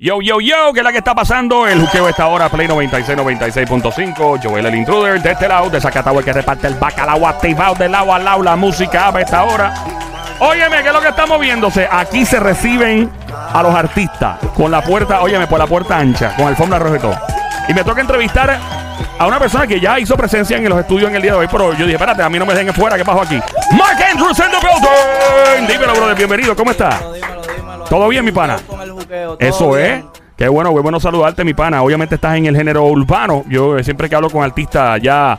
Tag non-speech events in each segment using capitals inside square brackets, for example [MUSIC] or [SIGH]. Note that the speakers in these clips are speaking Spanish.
Yo, yo, yo, ¿qué es la que está pasando? El juqueo está ahora, Play 96, 96.5. Joel el intruder de este lado, de Zacatau, el que reparte el bacalao activado del lado al lado, la música a esta hora. Óyeme, ¿qué es lo que está moviéndose? Aquí se reciben a los artistas con la puerta, óyeme, por la puerta ancha, con alfombra roja y todo. Y me toca entrevistar a una persona que ya hizo presencia en los estudios en el día de hoy, pero yo dije, espérate, a mí no me dejen fuera, ¿qué pasó aquí? Mark Andrews in the building. Dímelo, brother, bienvenido, ¿cómo está? Dímelo, dímelo, dímelo. ¿Todo bien, mi pana? Eso es. Qué bueno, muy bueno saludarte, mi pana. Obviamente estás en el género urbano. Yo eh, siempre que hablo con artistas ya,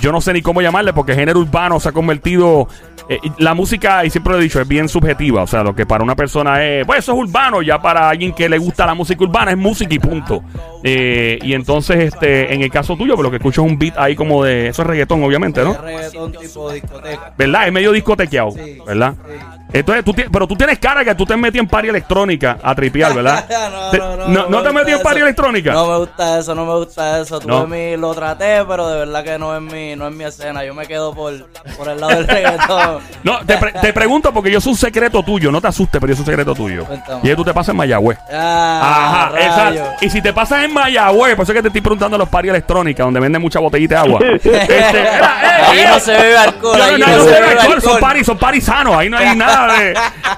yo no sé ni cómo llamarle porque el género urbano se ha convertido... eh, la música, y siempre lo he dicho, es bien subjetiva. O sea, lo que para una persona es, pues eso es urbano, ya para alguien que le gusta la música urbana es música y punto. Eh, y entonces, este, en el caso tuyo, pues lo que escucho es un beat ahí como de, eso es reggaetón, obviamente, ¿no? Es reggaetón tipo discoteca. ¿Verdad? Es medio discotequeado, Sí, ¿verdad? sí. Entonces, tú pero tú tienes cara que tú te metí en party electrónica a tripear, ¿verdad? [LAUGHS] no, Te- no, no, no, no te me metí en eso. electrónica. No me gusta eso, no me gusta eso. No. mi, lo traté, pero de verdad que no es mi, no es mi escena. Yo me quedo por, por el lado del reggaetón. [LAUGHS] No, te, pre- te pregunto porque yo soy un secreto tuyo. No te asustes, pero yo soy un secreto tuyo. Cuéntame. Y es que tú te pasas en Mayagüez. Ah, Ajá, esa- y si te pasas en Mayagüez, por eso es que te estoy preguntando los paris electrónicas, donde venden mucha botellita de agua. [LAUGHS] Este, era, eh, Ahí eh, no se bebe alcohol, No, ahí se bebe alcohol, son paris, son paris sanos, ahí no hay nada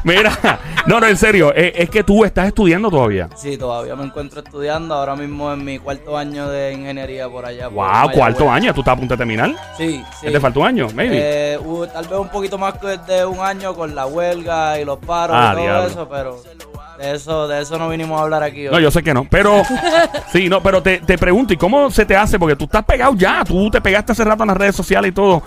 Mira, no, no, en serio, eh, es que tú estás estudiando todavía. Sí, todavía me encuentro estudiando. Ahora mismo en mi cuarto año de ingeniería por allá. por Wow, Mayagüez. cuarto año, tú estás a punto de terminar. Sí, sí. ¿Qué te falta un año? Maybe. Eh, tal vez un poquito más que de un año con la huelga y los paros Ah, y todo diablo. eso, pero de eso, de eso no vinimos a hablar aquí hoy. No, yo sé que no. Pero, sí, no, pero te, te pregunto, ¿y cómo se te hace? Porque tú estás pegado ya, tú te pegaste hace rato en las redes sociales y todo.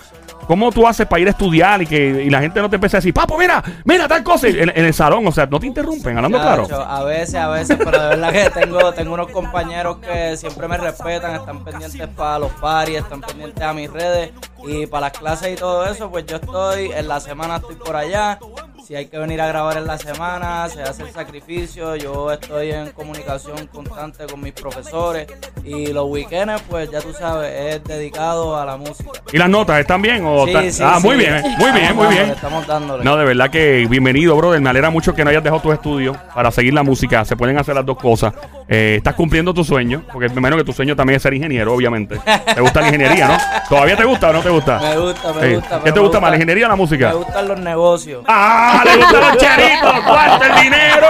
¿Cómo tú haces para ir a estudiar y que y la gente no te empiece a decir, papo, mira, mira tal cosa en, en el salón? O sea, no te interrumpen, hablando claro. A veces, a veces, pero de verdad que tengo, tengo unos compañeros que siempre me respetan, están pendientes para los paris, están pendientes a mis redes y para las clases y todo eso, pues yo estoy, en la semana estoy por allá. Si hay que venir a grabar en la semana, se hace el sacrificio. Yo estoy en comunicación constante con mis profesores y los weekends, pues ya tú sabes, es dedicado a la música. ¿Y las notas están bien? O Sí, ah, sí. muy bien, muy bien, muy bien. Estamos dándole. No, de verdad que bienvenido, brother. Me alegra mucho que no hayas dejado tus estudios para seguir la música. Se pueden hacer las dos cosas. Eh, estás cumpliendo tu sueño, porque me imagino que tu sueño también es ser ingeniero, obviamente. ¿Te gusta la ingeniería, no? ¿Todavía te gusta o no te gusta? Me gusta, me gusta. ¿Qué te me gusta más, la ingeniería o la música? Me gustan los negocios. ¡Ah! ¡Le gustan los cheritos! ¡Los cuartos, el dinero!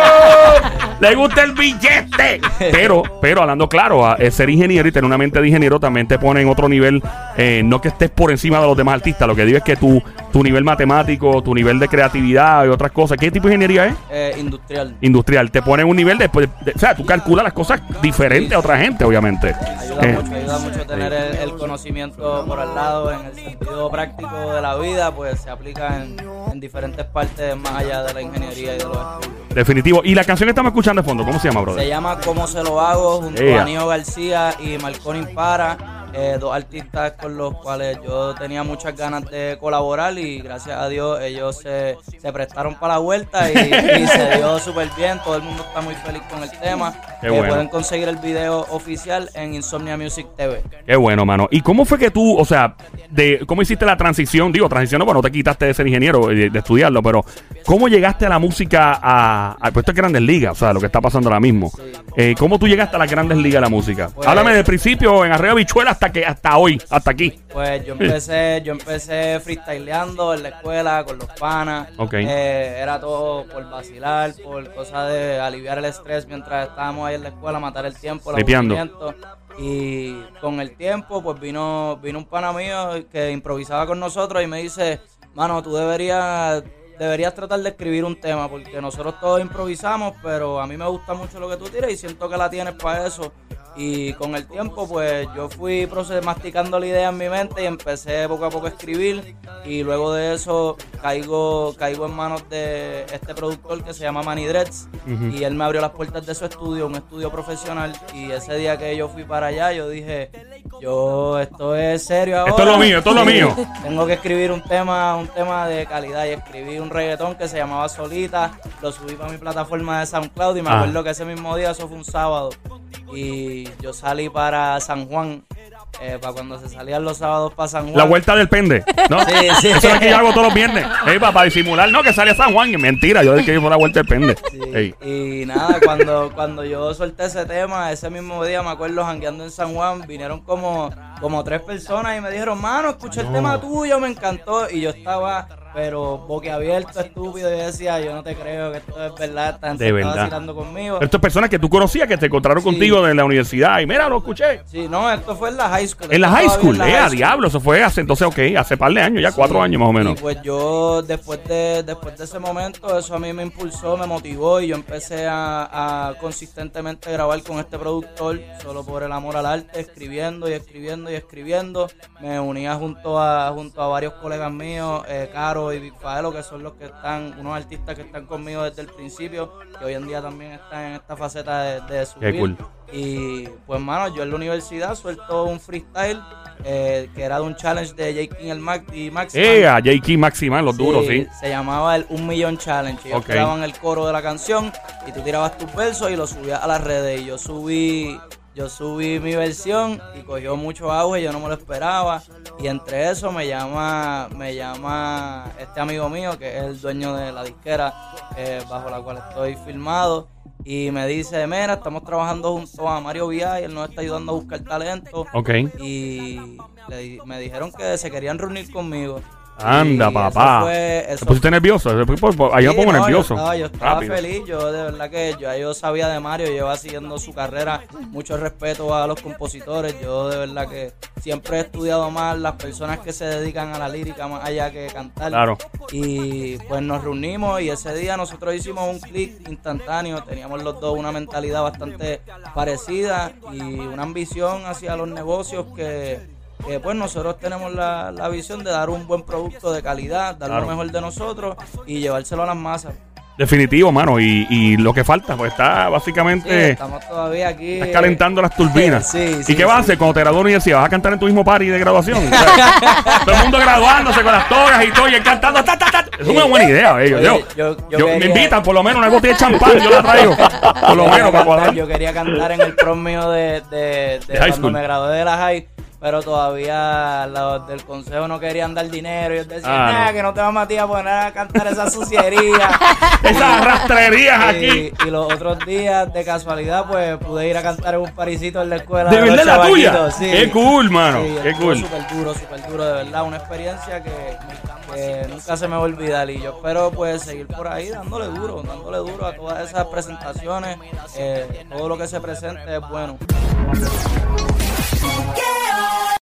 ¡Le gusta el billete! [LAUGHS] Pero, pero hablando claro, a- eh, ser ingeniero y tener una mente de ingeniero también te pone en otro nivel. eh, no que estés por encima de los demás artistas. Lo que digo es que tu, tu nivel matemático, tu nivel de creatividad y otras cosas. ¿Qué tipo de ingeniería es? Eh, industrial. Industrial. Te pone en un nivel después. de- o sea, tú calculas las cosas diferentes a otra gente, obviamente. Ayuda Eh, mucho, ayuda mucho tener el, el conocimiento por al lado en el sentido práctico de la vida, pues se aplica en, en diferentes partes más allá de la ingeniería y de los estudios. definitivo. Y la canción que estamos escuchando de fondo, ¿cómo se llama, brother? Se llama Cómo se lo hago junto Ea. a Nio García y Marconi Para, eh, dos artistas con los cuales yo tenía muchas ganas de colaborar y gracias a Dios ellos se, se prestaron para la vuelta y, y se [LAUGHS] dio súper bien, todo el mundo está muy feliz con el tema. Eh, bueno. Pueden conseguir el video oficial en Insomnia Music TV. Qué bueno, mano. ¿Y cómo fue que tú, o sea, de cómo hiciste la transición? Digo, transición, no, bueno, no te quitaste de ser ingeniero, de, de estudiarlo, pero ¿cómo llegaste a la música a, a pues esto es Grandes Ligas? O sea, lo que está pasando ahora mismo. Eh, ¿Cómo tú llegaste a las Grandes Ligas de la música? Pues- Háblame del principio en Arreo Bichuela hasta que hasta hoy, hasta aquí. Pues yo empecé, yo empecé freestyleando en la escuela con los panas. Ok. Eh, era todo por vacilar, por cosas de aliviar el estrés mientras estábamos ahí en la escuela, matar el tiempo, el aburrimiento. Y con el tiempo, pues vino, vino un pana mío que improvisaba con nosotros y me dice, mano, tú deberías, deberías tratar de escribir un tema, porque nosotros todos improvisamos, pero a mí me gusta mucho lo que tú tiras y siento que la tienes para eso. Y con el tiempo, pues yo fui masticando la idea en mi mente y empecé poco a poco a escribir. Y luego de eso caigo, caigo en manos de este productor que se llama Manny Dreads. Y él me abrió las puertas de su estudio, un estudio profesional. Y ese día que yo fui para allá, yo dije, yo, esto es serio ahora. Esto es lo mío, esto es lo mío. [LAUGHS] Tengo que escribir un tema, un tema de calidad. Y escribí un reggaetón que se llamaba Solita. Lo subí para mi plataforma de SoundCloud y me Ah. acuerdo que ese mismo día, eso fue un sábado. Y yo salí para San Juan eh, para cuando se salían los sábados para San Juan. La vuelta del pende, ¿no? Sí, sí. Eso es lo que yo hago todos los viernes. Ey, para, disimular, no, que sale a San Juan. Y mentira, yo que por la vuelta del pende. Sí. Y nada, cuando, cuando yo solté ese tema, ese mismo día me acuerdo jangueando en San Juan, vinieron como, como tres personas y me dijeron, mano, escuché el tema tuyo, me encantó. Y yo estaba, pero boquiabierto, estúpido, yo decía, yo no te creo que esto es verdad, gente De verdad. conmigo. Pero Estas personas que tú conocías, que te encontraron Sí. contigo en la universidad. Y mira, lo escuché. Sí, no, esto fue en la high school. En la esto high school, la eh, high a school. diablo, eso fue hace entonces, ok, hace par de años, ya cuatro años más o menos. Y pues yo, después de, después de ese momento, eso a mí me impulsó, me motivó y yo empecé a, a consistentemente grabar con este productor, solo por el amor al arte, escribiendo y escribiendo y escribiendo. Me unía junto a, junto a varios colegas míos, eh, Caro y Big Faelo, que son los que están, unos artistas que están conmigo desde el principio, que hoy en día también están en esta faceta de, de subir. cool. Y pues, mano, yo en la universidad suelto un freestyle eh, que era de un challenge de J. King el y Max. Eh, a J.K. Maximán, los duros, sí. Se llamaba el Un Millón Challenge. Ellos Ok. grababan el coro de la canción y tú tirabas tus versos y los subías a las redes. Y yo subí, yo subí mi versión y cogió mucho auge, yo no me lo esperaba. Y entre eso me llama, me llama este amigo mío, que es el dueño de la disquera eh, bajo la cual estoy filmado. Y me dice, mira, estamos trabajando junto a Mario Vía y él nos está ayudando a buscar talento. Ok. Y le me dijeron que se querían reunir conmigo. Anda, papá. Eso fue, ¿Te pusiste nervioso? Ahí me Sí, pongo no, nervioso. Yo estaba, yo estaba Rápido. feliz, yo de verdad que yo, yo sabía de Mario, lleva siguiendo su carrera, mucho respeto a los compositores, yo de verdad que siempre he estudiado más las personas que se dedican a la lírica más allá que cantar. Claro. Y pues nos reunimos y ese día nosotros hicimos un clic instantáneo, teníamos los dos una mentalidad bastante parecida y una ambición hacia los negocios que, que, pues nosotros tenemos la, la visión de dar un buen producto de calidad, dar Claro. lo mejor de nosotros y llevárselo a las masas. Definitivo, mano. Y, y lo que falta, pues está Sí, básicamente. estamos todavía aquí. Estás calentando las turbinas. [LAUGHS] Sí, ¿Y sí, qué vas a sí. hacer cuando te gradúes de universidad? ¿Vas a cantar en tu mismo party de graduación? [LAUGHS] Todo el mundo graduándose con las togas y todo, y él cantando. ta, ta, ta. Es una buena idea, ellos. Oye, Yo, yo- yo yo- me invitan, por lo menos, una botella de champán, yo la traigo. Por lo menos, para cantar-. Yo quería cantar en el prom mío de, de, de De high cuando school. me gradué de la high, pero todavía los del consejo no querían dar dinero. Y yo decía, Ah, nada, no. que no te vamos a ti a poner a cantar esa suciería. [LAUGHS] Esas rastrerías aquí. y, y los otros días, de casualidad, pues pude ir a cantar en un parisito en la escuela. ¿De los verdad la tuya? sí. Qué cool, mano. Sí, Qué cool. Súper duro, súper duro, de verdad. Una experiencia que, que nunca se me va a olvidar. Y yo espero pues seguir por ahí dándole duro, dándole duro a todas esas presentaciones. Eh, todo lo que se presente es bueno. Yeah.